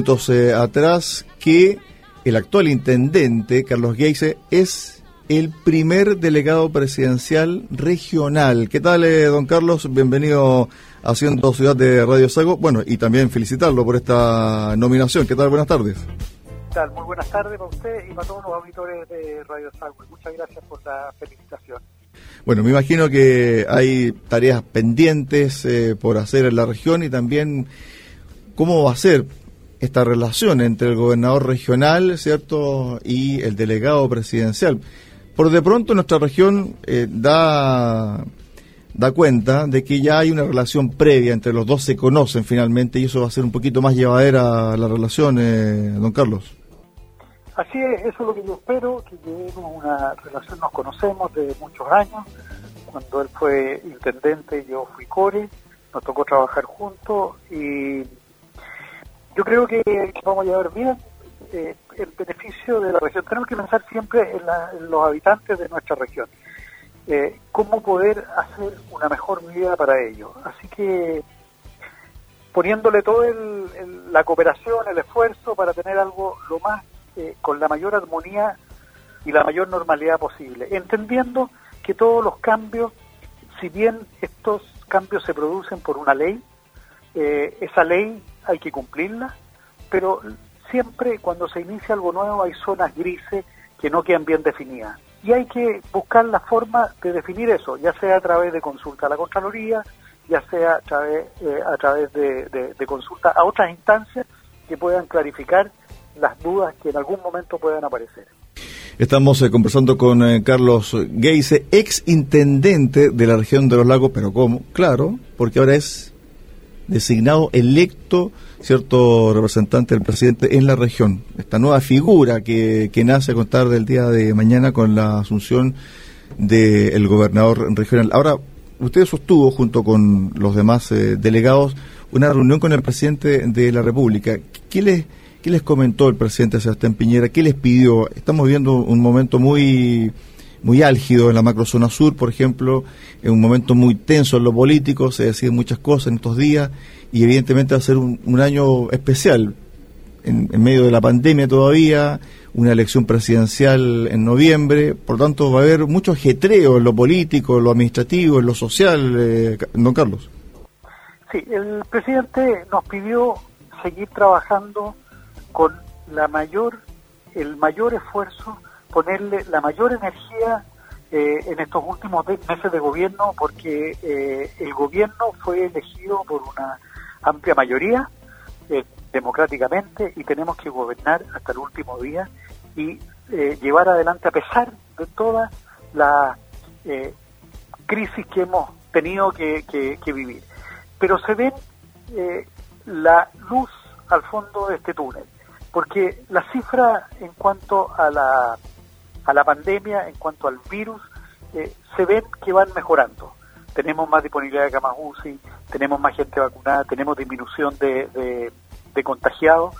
minutos eh, atrás que el actual intendente, Carlos Geise, es el primer delegado presidencial regional. ¿Qué tal, eh, don Carlos? Bienvenido a Ciento Ciudad de Radio Sago. Bueno, y también felicitarlo por esta nominación. ¿Qué tal? Buenas tardes. ¿Qué tal? Muy buenas tardes para usted y para todos los auditores de Radio Sago. Muchas gracias por la felicitación. Bueno, me imagino que hay tareas pendientes eh, por hacer en la región y también cómo va a ser esta relación entre el gobernador regional, ¿cierto?, y el delegado presidencial. Por de pronto nuestra región eh, da, da cuenta de que ya hay una relación previa entre los dos, se conocen finalmente y eso va a ser un poquito más llevadera la relación, eh, don Carlos. Así es, eso es lo que yo espero, que lleguemos una relación, nos conocemos de muchos años, cuando él fue intendente yo fui core, nos tocó trabajar juntos y yo creo que, vamos a llevar bien eh, el beneficio de la región. Tenemos que pensar siempre en, los habitantes de nuestra región, eh, cómo poder hacer una mejor vida para ellos. Así que poniéndole toda la cooperación, el esfuerzo para tener algo lo más, eh, con la mayor armonía y la mayor normalidad posible, entendiendo que todos los cambios, si bien estos cambios se producen por una ley, esa ley hay que cumplirla, pero siempre cuando se inicia algo nuevo hay zonas grises que no quedan bien definidas. Y hay que buscar la forma de definir eso, ya sea a través de consulta a la Contraloría, ya sea a través, eh, a través de, consulta a otras instancias que puedan clarificar las dudas que en algún momento puedan aparecer. Estamos eh, conversando con eh, Carlos Geise, ex intendente de la región de los lagos, pero ¿cómo? Claro, porque ahora es designado electo, cierto representante del presidente en la región. Esta nueva figura que, que nace a contar del día de mañana con la asunción del gobernador regional. Ahora, usted sostuvo junto con los demás eh, delegados una reunión con el presidente de la República. ¿Qué les, ¿Qué les comentó el presidente Sebastián Piñera? ¿Qué les pidió? Estamos viendo un momento muy muy álgido en la macrozona sur, por ejemplo, en un momento muy tenso en lo político, se deciden muchas cosas en estos días y evidentemente va a ser un, año especial en, medio de la pandemia todavía, una elección presidencial en noviembre, por lo tanto va a haber mucho ajetreo en lo político, en lo administrativo, en lo social, eh, don Carlos. Sí, el presidente nos pidió seguir trabajando con la mayor, el mayor esfuerzo ponerle la mayor energía eh, en estos últimos meses de gobierno porque eh, el gobierno fue elegido por una amplia mayoría eh, democráticamente y tenemos que gobernar hasta el último día y llevar adelante a pesar de toda la crisis que hemos tenido que, que vivir. Pero se ve la luz al fondo de este túnel porque la cifra en cuanto a la a la pandemia, en cuanto al virus, eh, se ven que van mejorando. Tenemos más disponibilidad de camas UCI, tenemos más gente vacunada, tenemos disminución de, de, contagiados.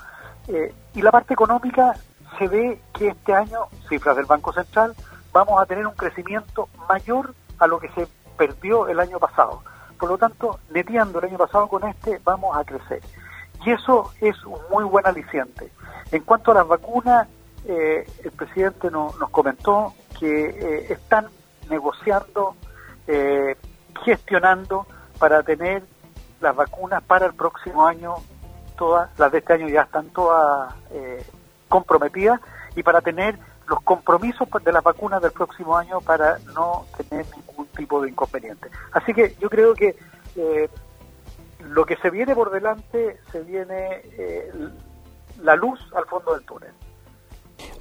Eh, y la parte económica se ve que este año, cifras del Banco Central, vamos a tener un crecimiento mayor a lo que se perdió el año pasado. Por lo tanto, neteando el año pasado con este, vamos a crecer. Y eso es un muy buen aliciente. En cuanto a las vacunas, eh, el presidente nos comentó que eh, están negociando, eh, gestionando para tener las vacunas para el próximo año, todas las de este año ya están todas comprometidas y para tener los compromisos de las vacunas del próximo año para no tener ningún tipo de inconveniente. Así que yo creo que lo que se viene por delante, se viene la luz al fondo del túnel.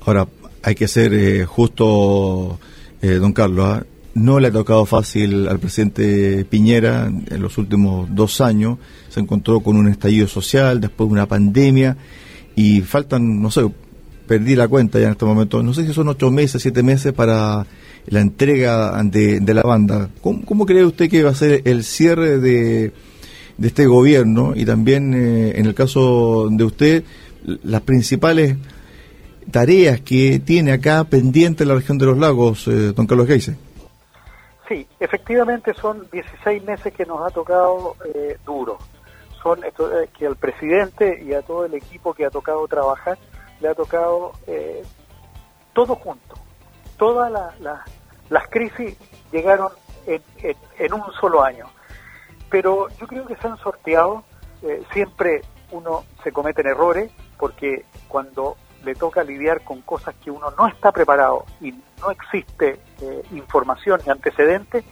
Ahora, hay que ser eh, justo, eh, don Carlos, ¿ah? no le ha tocado fácil al presidente Piñera en los últimos dos años, se encontró con un estallido social, después una pandemia, y faltan, no sé, perdí la cuenta ya en este momento, no sé si son ocho meses, siete meses para la entrega de, la banda. ¿Cómo, cree usted que va a ser el cierre de, de este gobierno y también, eh, en el caso de usted, las principales tareas que tiene acá pendiente la región de los lagos, eh, don Carlos Geise. Sí, efectivamente son 16 meses que nos ha tocado eh, duro. son esto, que al presidente y a todo el equipo que ha tocado trabajar le ha tocado todo junto. Todas las crisis llegaron en, un solo año. Pero yo creo que se han sorteado. siempre uno se cometen errores porque cuando le toca lidiar con cosas que uno no está preparado y no existe eh, información ni antecedentes,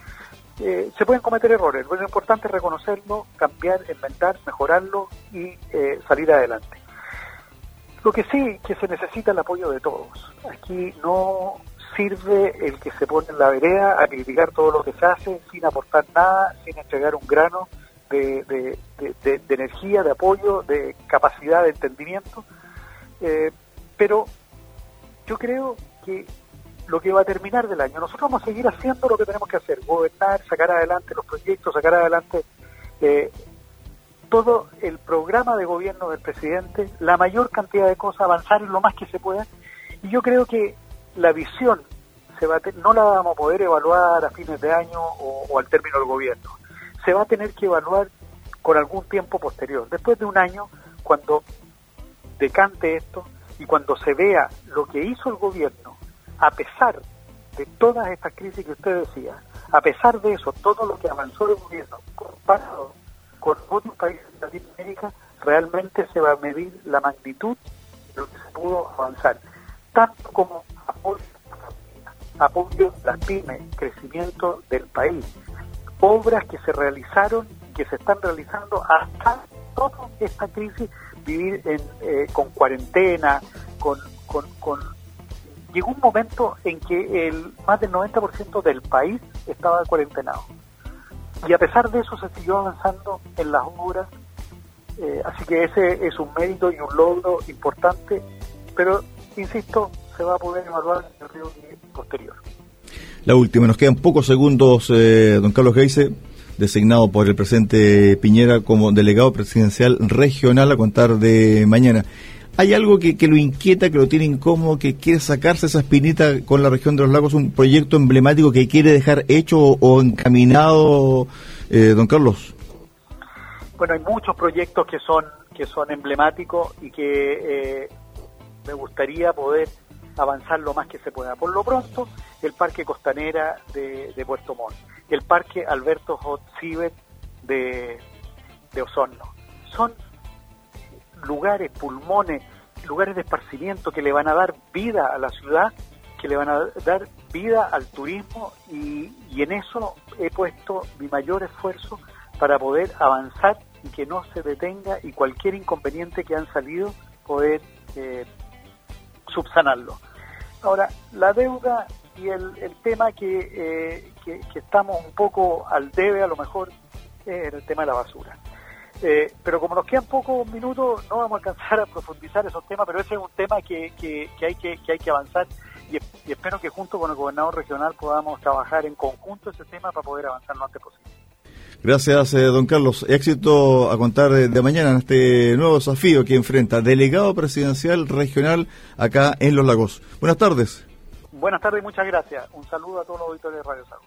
eh, se pueden cometer errores. Lo importante es reconocerlo, cambiar, inventar, mejorarlo y eh, salir adelante. Lo que sí que se necesita el apoyo de todos. Aquí no sirve el que se pone en la vereda a criticar todo lo que se hace sin aportar nada, sin entregar un grano de, energía, de apoyo, de capacidad de entendimiento. Pero yo creo que lo que va a terminar del año, nosotros vamos a seguir haciendo lo que tenemos que hacer, gobernar, sacar adelante los proyectos, sacar adelante eh, todo el programa de gobierno del presidente, la mayor cantidad de cosas, avanzar lo más que se pueda. Y yo creo que la visión se va no la vamos a poder evaluar a fines de año o, o al término del gobierno. Se va a tener que evaluar con algún tiempo posterior, después de un año, cuando decante esto, y cuando se vea lo que hizo el gobierno, a pesar de todas estas crisis que usted decía, a pesar de eso, todo lo que avanzó el gobierno comparado con otros países de Latinoamérica, realmente se va a medir la magnitud de lo que se pudo avanzar, tanto como apoyo a las pymes, crecimiento del país, obras que se realizaron, que se están realizando hasta toda esta crisis vivir eh, con cuarentena, con, Llegó un momento en que el más del 90% del país estaba cuarentenado. Y a pesar de eso se siguió avanzando en las obras, eh, así que ese es un mérito y un logro importante, pero, insisto, se va a poder evaluar en el periodo posterior. La última, nos quedan pocos segundos, eh, don Carlos Geise designado por el presidente Piñera como delegado presidencial regional a contar de mañana. ¿Hay algo que, lo inquieta, que lo tiene incómodo, que quiere sacarse esa espinita con la región de los lagos, un proyecto emblemático que quiere dejar hecho o, encaminado, eh, don Carlos? Bueno, hay muchos proyectos que son que son emblemáticos y que eh, me gustaría poder avanzar lo más que se pueda. Por lo pronto, el Parque Costanera de Puerto Montt el Parque Alberto Hot de, de Osorno. Son lugares, pulmones, lugares de esparcimiento que le van a dar vida a la ciudad, que le van a dar vida al turismo y, en eso he puesto mi mayor esfuerzo para poder avanzar y que no se detenga y cualquier inconveniente que han salido poder eh, subsanarlo. Ahora, la deuda y el, tema que, eh, que, estamos un poco al debe a lo mejor es el tema de la basura. Eh, pero como nos quedan pocos minutos, no vamos a alcanzar a profundizar esos temas, pero ese es un tema que, que, hay, que, que hay que avanzar y, espero que junto con el gobernador regional podamos trabajar en conjunto ese tema para poder avanzar lo antes posible. Gracias, eh, don Carlos. Éxito a contar de, mañana en este nuevo desafío que enfrenta delegado presidencial regional acá en Los Lagos. Buenas tardes. Buenas tardes y muchas gracias. Un saludo a todos los auditores de Radio Sago.